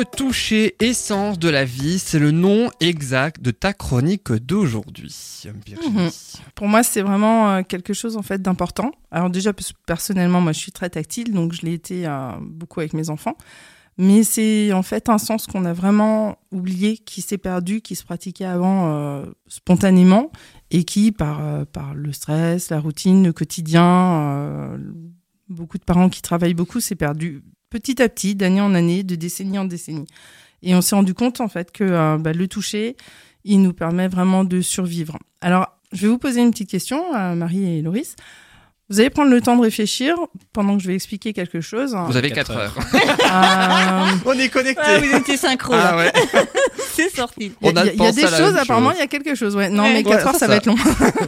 Le toucher, essence de la vie, c'est le nom exact de ta chronique d'aujourd'hui. Mhm. Pour moi, c'est vraiment euh, quelque chose en fait d'important. Alors déjà, personnellement, moi, je suis très tactile, donc je l'ai été euh, beaucoup avec mes enfants. Mais c'est en fait un sens qu'on a vraiment oublié, qui s'est perdu, qui se pratiquait avant euh, spontanément et qui, par, par le stress, la routine, le quotidien, beaucoup de parents qui travaillent beaucoup, s'est perdu petit à petit, d'année en année, de décennie en décennie. Et on s'est rendu compte en fait que euh, bah, le toucher, il nous permet vraiment de survivre. Alors, je vais vous poser une petite question à Marie et Loris. Vous allez prendre le temps de réfléchir pendant que je vais expliquer quelque chose. Vous avez Quatre 4 heures. Euh, On est connecté. Ouais, vous étiez synchro. Ah ouais. C'est sorti. Il y, On a- a il y a pensé des choses, apparemment, chose. il y a quelque chose. Ouais. Non, Ouais. mais 4 Ouais, heures, ça, va être long.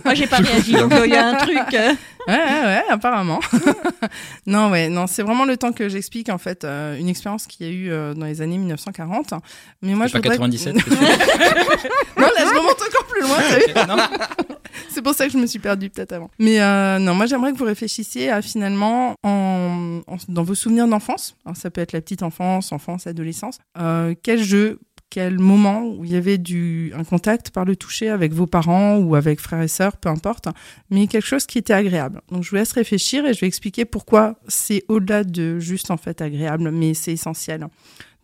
Moi j'ai pas réagi, donc il y a un truc. euh, Ouais, ouais, ouais, apparemment. non, ouais, non, c'est vraiment le temps que j'explique, en fait, euh, une expérience qu'il y a eu euh, dans les années 1940. Mais moi, je pas voudrais... 97, c'est sûr. non, là, je remonte encore plus loin, t'as vu Non C'est pour ça que je me suis perdue peut-être avant. Mais euh, non, moi j'aimerais que vous réfléchissiez à finalement, en, en- dans vos souvenirs d'enfance, alors, ça peut être la petite enfance, enfance, adolescence, euh, quel jeu, quel moment où il y avait du, un contact par le toucher avec vos parents ou avec frères et sœurs, peu importe, mais quelque chose qui était agréable. Donc je vous laisse réfléchir et je vais expliquer pourquoi c'est au-delà de juste en fait agréable, mais c'est essentiel.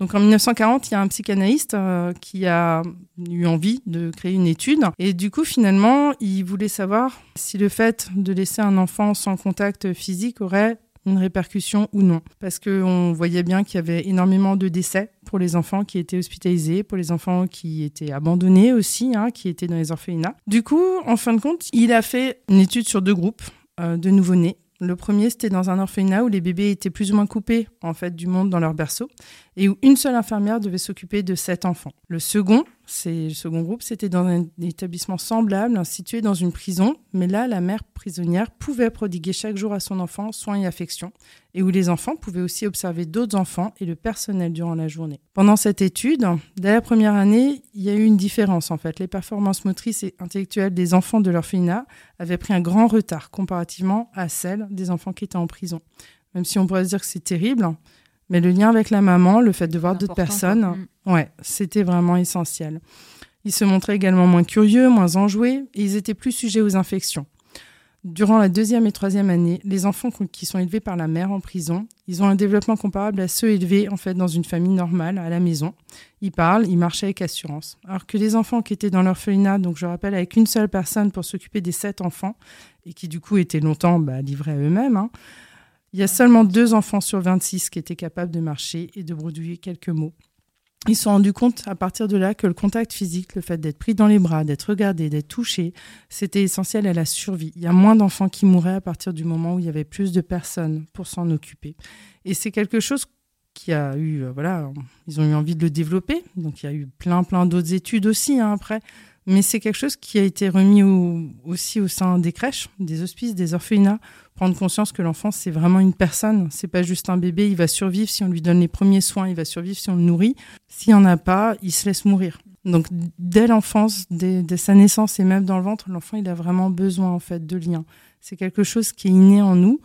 Donc en 1940, il y a un psychanalyste euh, qui a eu envie de créer une étude. Et du coup, finalement, il voulait savoir si le fait de laisser un enfant sans contact physique aurait une répercussion ou non. Parce qu'on voyait bien qu'il y avait énormément de décès pour les enfants qui étaient hospitalisés, pour les enfants qui étaient abandonnés aussi, hein, qui étaient dans les orphelinats. Du coup, en fin de compte, il a fait une étude sur deux groupes euh, de nouveau-nés. Le premier, c'était dans un orphelinat où les bébés étaient plus ou moins coupés en fait du monde dans leur berceau et où une seule infirmière devait s'occuper de sept enfants. Le second, c'est le second groupe, c'était dans un établissement semblable, hein, situé dans une prison, mais là, la mère prisonnière pouvait prodiguer chaque jour à son enfant soins et affection, et où les enfants pouvaient aussi observer d'autres enfants et le personnel durant la journée. Pendant cette étude, dès la première année, il y a eu une différence en fait. Les performances motrices et intellectuelles des enfants de l'orphelinat avaient pris un grand retard comparativement à celles des enfants qui étaient en prison. Même si on pourrait se dire que c'est terrible, mais le lien avec la maman, le fait de voir d'autres personnes, quoi. Ouais, c'était vraiment essentiel. Ils se montraient également moins curieux, moins enjoués, et ils étaient plus sujets aux infections. Durant la deuxième et troisième année, les enfants qui sont élevés par la mère en prison, ils ont un développement comparable à ceux élevés en fait dans une famille normale à la maison. Ils parlent, ils marchent avec assurance. Alors que les enfants qui étaient dans l'orphelinat, donc je rappelle avec une seule personne pour s'occuper des sept enfants et qui du coup étaient longtemps bah, livrés à eux-mêmes, hein, il y a seulement deux enfants sur 26 qui étaient capables de marcher et de bredouiller quelques mots. Ils se sont rendus compte à partir de là que le contact physique, le fait d'être pris dans les bras, d'être regardé, d'être touché, c'était essentiel à la survie. Il y a moins d'enfants qui mouraient à partir du moment où il y avait plus de personnes pour s'en occuper. Et c'est quelque chose qui a eu, euh, voilà, ils ont eu envie de le développer. Donc il y a eu plein, plein d'autres études aussi hein, après. Mais c'est quelque chose qui a été remis au- aussi au sein des crèches, des hospices, des orphelinats. Prendre conscience que l'enfant, c'est vraiment une personne. C'est pas juste un bébé. Il va survivre si on lui donne les premiers soins. Il va survivre si on le nourrit. S'il n'y en a pas, il se laisse mourir. Donc, dès l'enfance, dès, dès sa naissance et même dans le ventre, l'enfant, il a vraiment besoin, en fait, de liens. C'est quelque chose qui est inné en nous.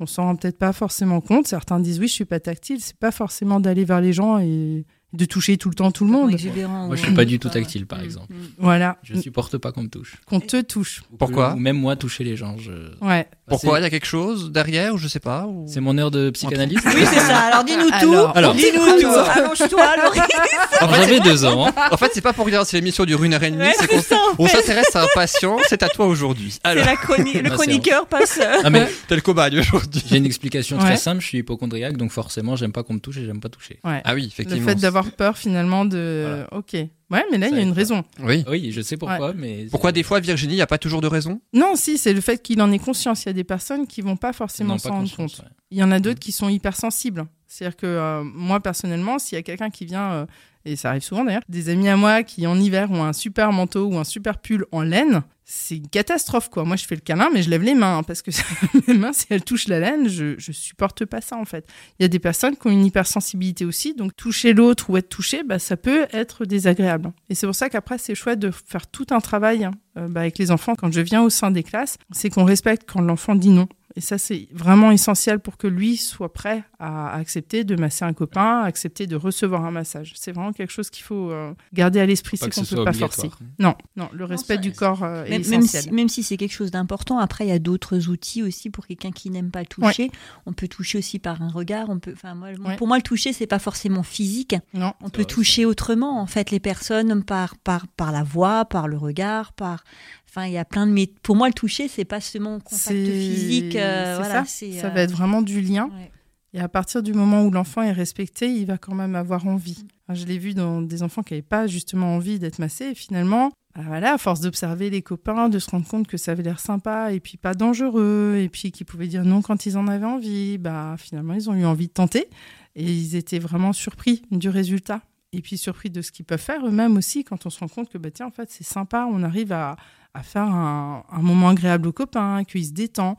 On s'en rend peut-être pas forcément compte. Certains disent oui, je suis pas tactile. C'est pas forcément d'aller vers les gens et de toucher tout le temps tout le monde. exubérant, Moi, je suis pas du tout tactile, par Mm, exemple. mm. Voilà. Je supporte pas qu'on me touche. Qu'on te touche. Ou Pourquoi que- Ou même moi, toucher les gens. je- Ouais. Pourquoi Il y a quelque chose derrière ou je sais pas ou- C'est mon heure de psychanalyste Oui, c'est ça. Alors dis-nous tout. Alors, Alors. dis-nous tout. Allonge-toi, J'avais deux ans. hein. En fait, c'est pas pour dire c'est l'émission dure une heure et demie, Ouais, c'est qu'on on fait. s'intéresse à un patient, c'est à toi aujourd'hui. C'est Alors, la chroni- le chroniqueur passe. euh, Ah, mais t'es le cobaye aujourd'hui. j'ai une explication très simple. Je suis hypochondriaque, donc forcément, j'aime pas qu'on me touche et j'aime pas toucher. Ah oui, Le effectivement. fait d'avoir peur finalement de. Ok. Ouais, mais là, il y a une raison. Oui. Oui, je sais pourquoi, mais. Pourquoi des fois, Virginie, il n'y a pas toujours de raison? Non, si, c'est le fait qu'il en ait conscience. Il y a des personnes qui vont pas forcément s'en rendre compte. ouais. Il y en a d'autres qui sont hypersensibles. C'est-à-dire que euh, moi, personnellement, s'il y a quelqu'un qui vient, euh, et ça arrive souvent d'ailleurs, des amis à moi qui en hiver ont un super manteau ou un super pull en laine, c'est une catastrophe quoi. Moi, je fais le câlin, mais je lève les mains hein, parce que mes mains, si elles touchent la laine, je, je supporte pas ça en fait. Il y a des personnes qui ont une hypersensibilité aussi, donc toucher l'autre ou être touché, bah, ça peut être désagréable. Et c'est pour ça qu'après, c'est chouette de faire tout un travail hein, euh, bah, avec les enfants quand je viens au sein des classes, c'est qu'on respecte quand l'enfant dit non Et ça, c'est vraiment essentiel pour que lui soit prêt à accepter de masser un copain, à accepter de recevoir un massage. C'est vraiment quelque chose qu'il faut euh, garder à l'esprit, c'est qu'on ce ne peut pas forcer. Non, non, le respect ça- du corps euh, est Même, même essentiel. si, même si c'est quelque chose d'important, après il y a d'autres outils aussi pour quelqu'un qui n'aime pas toucher. On peut toucher aussi par un regard. On peut, enfin moi, Ouais. pour moi le toucher c'est pas forcément physique. Non, On peut vrai, toucher autrement en fait les personnes par par par la voix, par le regard, par. Enfin il y a plein de pour moi le toucher c'est pas seulement contact physique. euh, voilà, ça. ça euh, va être vraiment du lien. ouais. Et à partir du moment où l'enfant est respecté, il va quand même avoir envie. Je l'ai vu dans des enfants qui n'avaient pas justement envie d'être massés. Et finalement, bah voilà, à force d'observer les copains, de se rendre compte que ça avait l'air sympa et puis pas dangereux, et puis qu'ils pouvaient dire non quand ils en avaient envie, bah finalement ils ont eu envie de tenter. Et ils étaient vraiment surpris du résultat. Et puis surpris de ce qu'ils peuvent faire eux-mêmes aussi quand on se rend compte que bah, tiens, en fait, c'est sympa, on arrive à, à faire un, un moment agréable aux copains, qu'ils se détendent.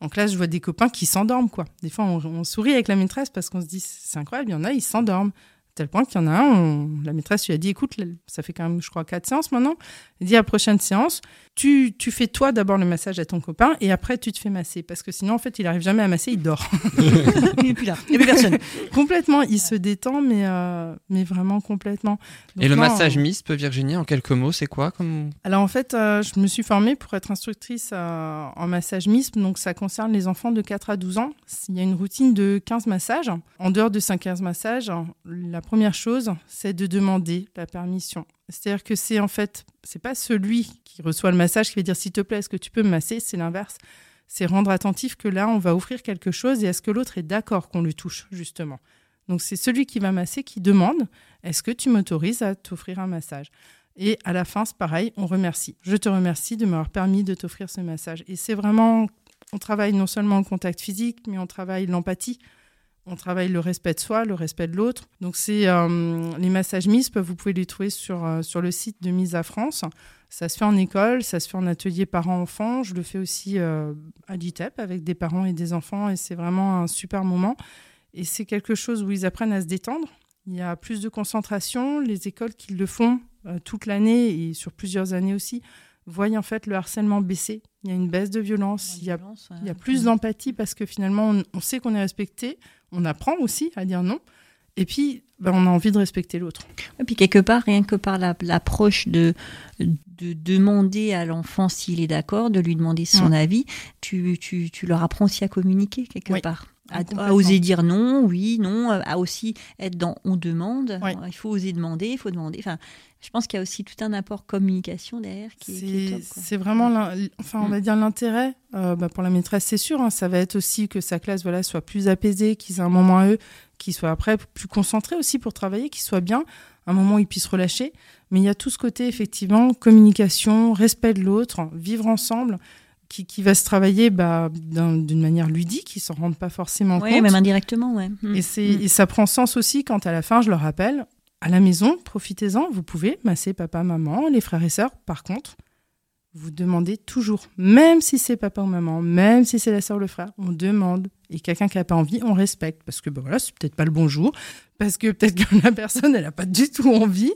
Donc là, je vois des copains qui s'endorment, quoi. Des fois, on, on sourit avec la maîtresse parce qu'on se dit, c'est incroyable, il y en a, ils s'endorment. Tel point qu'il y en a un, on- la maîtresse lui a dit, écoute, ça fait quand même, je crois, quatre séances maintenant. Elle dit, à la prochaine séance, tu, tu fais toi d'abord le massage à ton copain et après, tu te fais masser. Parce que sinon, en fait, il arrive jamais à masser, il dort. Il est plus là. Il n'y a plus personne. complètement, il se détend, mais, euh, mais vraiment complètement. Donc Et le non, massage mist, Virginie, en quelques mots, c'est quoi comme... Alors en fait, euh, je me suis formée pour être instructrice euh, en massage MISP, donc ça concerne les enfants de 4 à 12 ans. Il y a une routine de 15 massages. En dehors de ces 15 massages, la première chose, c'est de demander la permission. C'est-à-dire que c'est en fait, c'est pas celui qui reçoit le massage qui va dire s'il te plaît, est-ce que tu peux me masser? C'est l'inverse. C'est rendre attentif que là, on va offrir quelque chose et est-ce que l'autre est d'accord qu'on lui touche, justement? Donc c'est celui qui va masser qui demande est-ce que tu m'autorises à t'offrir un massage? Et à la fin, c'est pareil, on remercie. Je te remercie de m'avoir permis de t'offrir ce massage. Et c'est vraiment, on travaille non seulement le contact physique, mais on travaille l'empathie. On travaille le respect de soi, le respect de l'autre. Donc, c'est euh, les massages MISP, vous pouvez les trouver sur, euh, sur le site de Mise à France. Ça se fait en école, ça se fait en atelier parents-enfants. Je le fais aussi euh, à l'ITEP avec des parents et des enfants. Et c'est vraiment un super moment. Et c'est quelque chose où ils apprennent à se détendre. Il y a plus de concentration. Les écoles qui le font toute l'année et sur plusieurs années aussi voient en fait le harcèlement baisser. Il y a une baisse de violence, il y a, il y a plus d'empathie parce que finalement on, on sait qu'on est respecté, on apprend aussi à dire non. Et puis, ben, on a envie de respecter l'autre. Et puis quelque part, rien que par la- l'approche de, de demander à l'enfant s'il est d'accord, de lui demander son avis, tu, tu, tu leur apprends aussi à communiquer quelque Oui. part. Ah, À, à complètement. oser dire non, oui, non, euh, à aussi être dans on demande. Oui. Il faut oser demander, il faut demander. Enfin, je pense qu'il y a aussi tout un apport communication derrière qui est, C'est vraiment, enfin, on Mm. va dire l'intérêt euh, bah, pour la maîtresse, c'est sûr. hein, ça va être aussi que sa classe, voilà, soit plus apaisée, qu'ils aient un moment à eux, qu'ils soient après plus concentrés aussi pour travailler, qu'ils soient bien, un moment où ils puissent relâcher. Mais il y a tout ce côté effectivement communication, respect de l'autre, vivre ensemble, qui, qui va se travailler bah, d'un- d'une manière ludique, ils s'en rendent pas forcément Ouais, compte. même indirectement, ouais. Mm. Et, c'est, Mm. et ça prend sens aussi quand à la fin, je leur rappelle, à la maison, profitez-en, vous pouvez masser papa, maman, les frères et sœurs. Par contre, vous demandez toujours, même si c'est papa ou maman, même si c'est la sœur ou le frère, on demande. Et quelqu'un qui n'a pas envie, on respecte. Parce que ben voilà, c'est peut-être pas le bon jour, parce que peut-être que la personne, elle n'a pas du tout envie.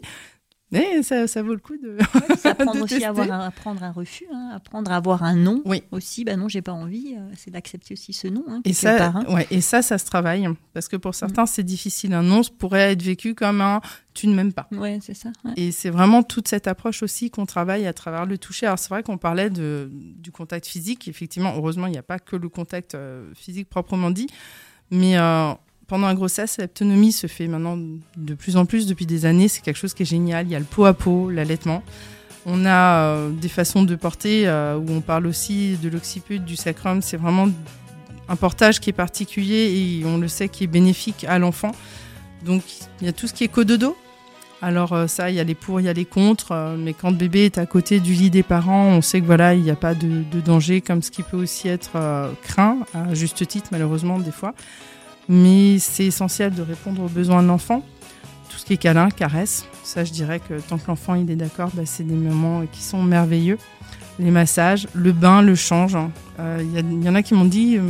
Mais ça, ça vaut le coup de. C'est apprendre de aussi à avoir un, apprendre un refus, hein, apprendre à avoir un non Oui. aussi. Bah non, j'ai pas envie. euh, c'est d'accepter aussi ce non. hein, Et ça, part, hein. ouais, et ça, ça se travaille. Parce que pour certains, c'est difficile. Un non pourrait être vécu comme un tu ne m'aimes pas. Ouais, c'est ça. ouais. Et c'est vraiment toute cette approche aussi qu'on travaille à travers le toucher. Alors c'est vrai qu'on parlait de, du contact physique. Effectivement, heureusement, il n'y a pas que le contact euh, physique proprement dit. Mais euh, pendant la grossesse, l'autonomie se fait maintenant de plus en plus depuis des années. C'est quelque chose qui est génial. Il y a le pot à pot, l'allaitement. On a euh, des façons de porter euh, où on parle aussi de l'occiput, du sacrum. C'est vraiment un portage qui est particulier et on le sait qui est bénéfique à l'enfant. Donc il y a tout ce qui est cododo. Alors euh, ça, il y a les pour, il y a les contre, mais quand le bébé est à côté du lit des parents, on sait que voilà, il n'y a pas de, de danger, comme ce qui peut aussi être craint, à juste titre malheureusement des fois. Mais c'est essentiel de répondre aux besoins de l'enfant. Tout ce qui est câlin, caresse, ça je dirais que tant que l'enfant il est d'accord, bah, c'est des moments qui sont merveilleux. Les massages, le bain, le change. hein. Euh, Il y, en a qui m'ont dit, euh,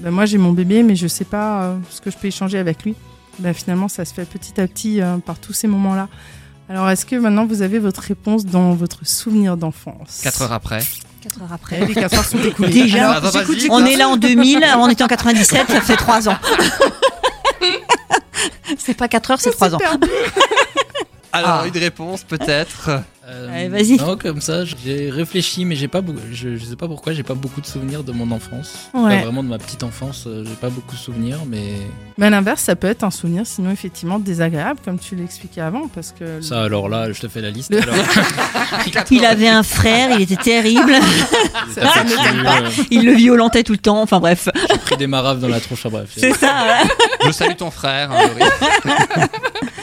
bah, moi j'ai mon bébé, mais je sais pas euh, ce que je peux échanger avec lui. Bah, finalement, ça se fait petit à petit par tous ces moments-là. Alors, est-ce que maintenant vous avez votre réponse dans votre souvenir d'enfance? Quatre heures après. 4 heures après. Les 4 heures sont écoulées. Déjà, Ah, bah, On est là en 2000, on était en 97, ça fait 3 ans. c'est pas 4 heures, c'est 3 ans. Alors, Ah. une réponse peut-être Allez, vas-y. Non, comme ça, j'ai réfléchi, mais j'ai pas beaucoup. Je, je sais pas pourquoi, j'ai pas beaucoup de souvenirs de mon enfance. Ouais. Pas vraiment de ma petite enfance, euh, j'ai pas beaucoup de souvenirs, mais Mais à l'inverse, ça peut être un souvenir, sinon effectivement désagréable, comme tu l'expliquais avant, parce que. ça, alors là, je te fais la liste. Le- alors. Il avait un frère, il était terrible, C'est pas facile, euh, il le violentait tout le temps, enfin bref. J'ai pris des maraves dans la tronche, enfin, bref. C'est ça, voilà. Je salue ton frère. hein,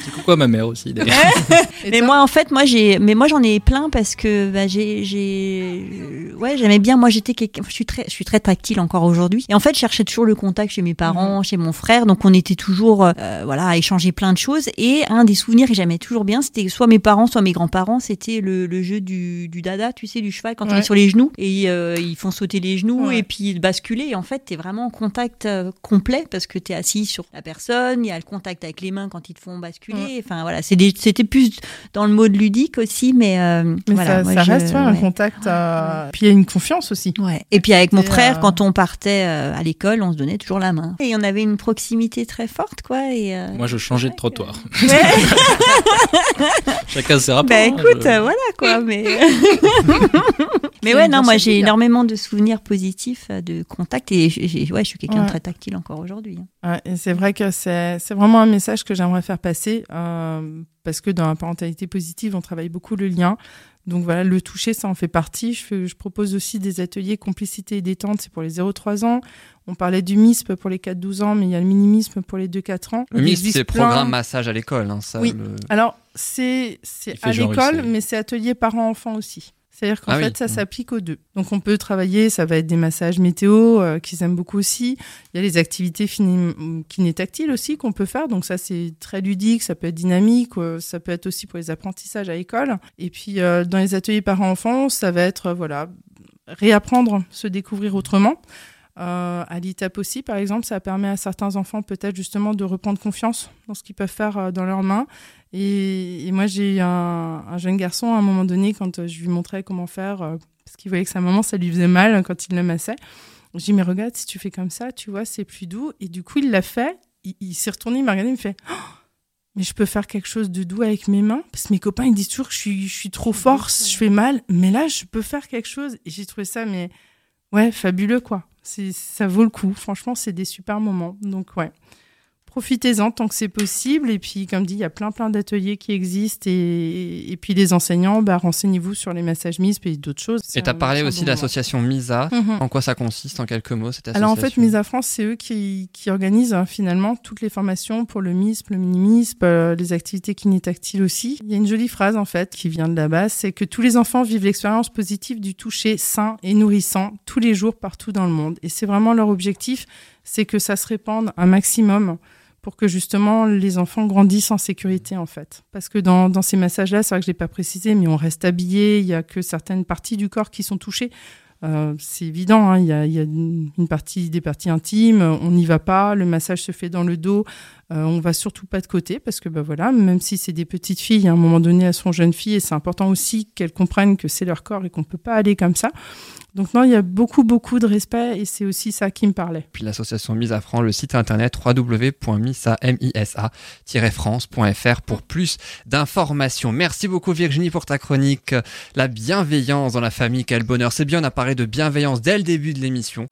Laurie. Coucou à ma mère aussi, d'ailleurs. Mais moi, en fait, moi, j'ai, mais moi, j'en ai plein parce que bah, j'ai, j'ai, ouais, j'aimais bien. Moi, j'étais, quelqu'un- je suis très, je suis très tactile encore aujourd'hui. Et en fait, je cherchais toujours le contact chez mes parents, chez mon frère. Donc, on était toujours, euh, voilà, à échanger plein de choses. Et un des souvenirs que j'aimais toujours bien, c'était soit mes parents, soit mes grands-parents. C'était le, le jeu du, du dada, tu sais, du cheval quand on Ouais. est sur les genoux et euh, ils font sauter les genoux Ouais. et puis basculer. Et en fait, t'es vraiment en contact euh, complet parce que t'es assis sur la personne. Il y a le contact avec les mains quand ils te font basculer. Enfin, voilà, c'était plus dans le mode ludique aussi, mais, euh, Mais voilà, ça, moi, ça je- reste ouais, un ouais. contact. euh, Puis il y a une confiance aussi. Ouais. Et puis avec mon frère, euh, quand on partait euh, à l'école, on se donnait toujours la main. Et on avait une proximité très forte, quoi. Et, euh, Moi, je changeais de trottoir. ouais. Chacun ses rapports. bah hein, écoute, je- euh, voilà quoi. Mais, mais ouais, non, moi j'ai énormément de souvenirs positifs euh, de contact et ouais, je suis quelqu'un de très tactile encore aujourd'hui. hein. Ouais, et c'est vrai que c'est c'est vraiment un message que j'aimerais faire passer euh, parce que dans la parentalité positive, on travaille beaucoup le lien. Donc voilà, le toucher, ça en fait partie. Je, fais- je propose aussi des ateliers complicité et détente, c'est pour les 0-3 ans. On parlait du MISP pour les 4-12 ans, mais il y a le minimisme pour les 2-4 ans. Le MISP, c'est plein- programme massage à l'école. hein, ça, Oui. le- Alors, c'est à l'école, mais c'est atelier parents-enfants aussi. C'est-à-dire qu'en Ah fait, oui. ça Mm. s'applique aux deux. Donc, on peut travailler, ça va être des massages météo euh, qu'ils aiment beaucoup aussi. Il y a les activités fini- kinétactiles aussi qu'on peut faire. Donc, ça, c'est très ludique, ça peut être dynamique, euh, ça peut être aussi pour les apprentissages à l'école. Et puis, euh, dans les ateliers parents-enfants, ça va être, voilà, réapprendre, se découvrir autrement. Euh, à l'ITAP aussi, par exemple, ça permet à certains enfants peut-être justement de reprendre confiance dans ce qu'ils peuvent faire euh, dans leurs mains. Et, et moi, j'ai eu un, un jeune garçon à un moment donné, quand euh, je lui montrais comment faire, parce qu'il voyait que sa maman, ça lui faisait mal quand il le massait. Je lui ai dit, mais regarde, si tu fais comme ça, tu vois, c'est plus doux. Et du coup, il l'a fait. Il, il s'est retourné, il m'a regardé, il me fait, Oh, mais je peux faire quelque chose de doux avec mes mains? Parce que mes copains, ils disent toujours que je suis, je suis trop force, je fais mal. Mais là, je peux faire quelque chose. Et j'ai trouvé ça, mais ouais, fabuleux, quoi. Ça vaut le coup. Franchement, c'est des super moments. Donc, ouais. Profitez-en tant que c'est possible. Et puis, comme dit, il y a plein, plein d'ateliers qui existent. Et, et puis, les enseignants, bah, renseignez-vous sur les massages MISP et d'autres choses. Et tu as parlé aussi de l'association. MISA. Mhm. En quoi ça consiste en quelques mots cette association Alors en fait, Mise à France, c'est eux qui, qui organisent hein, finalement toutes les formations pour le MISP, le mini-MISP, euh, les activités kinétactiles aussi. Il y a une jolie phrase en fait qui vient de là-bas, c'est que tous les enfants vivent l'expérience positive du toucher sain et nourrissant tous les jours partout dans le monde. Et c'est vraiment leur objectif, c'est que ça se répande un maximum pour que justement les enfants grandissent en sécurité en fait. Parce que dans, ces massages-là, c'est vrai que je l'ai pas précisé, mais on reste habillé, il y a que certaines parties du corps qui sont touchées. Euh, c'est évident, hein, il y y a une partie des parties intimes, on n'y va pas, le massage se fait dans le dos, euh, on va surtout pas de côté parce que bah voilà, même si c'est des petites filles, à un moment donné elles sont jeunes filles et c'est important aussi qu'elles comprennent que c'est leur corps et qu'on peut pas aller comme ça. Donc non, il y a beaucoup beaucoup de respect et c'est aussi ça qui me parlait. Puis l'association Mise à Franc, le site internet www.misa-france.fr pour plus d'informations. Merci beaucoup Virginie pour ta chronique. La bienveillance dans la famille, quel bonheur. C'est bien, on a parlé de bienveillance dès le début de l'émission.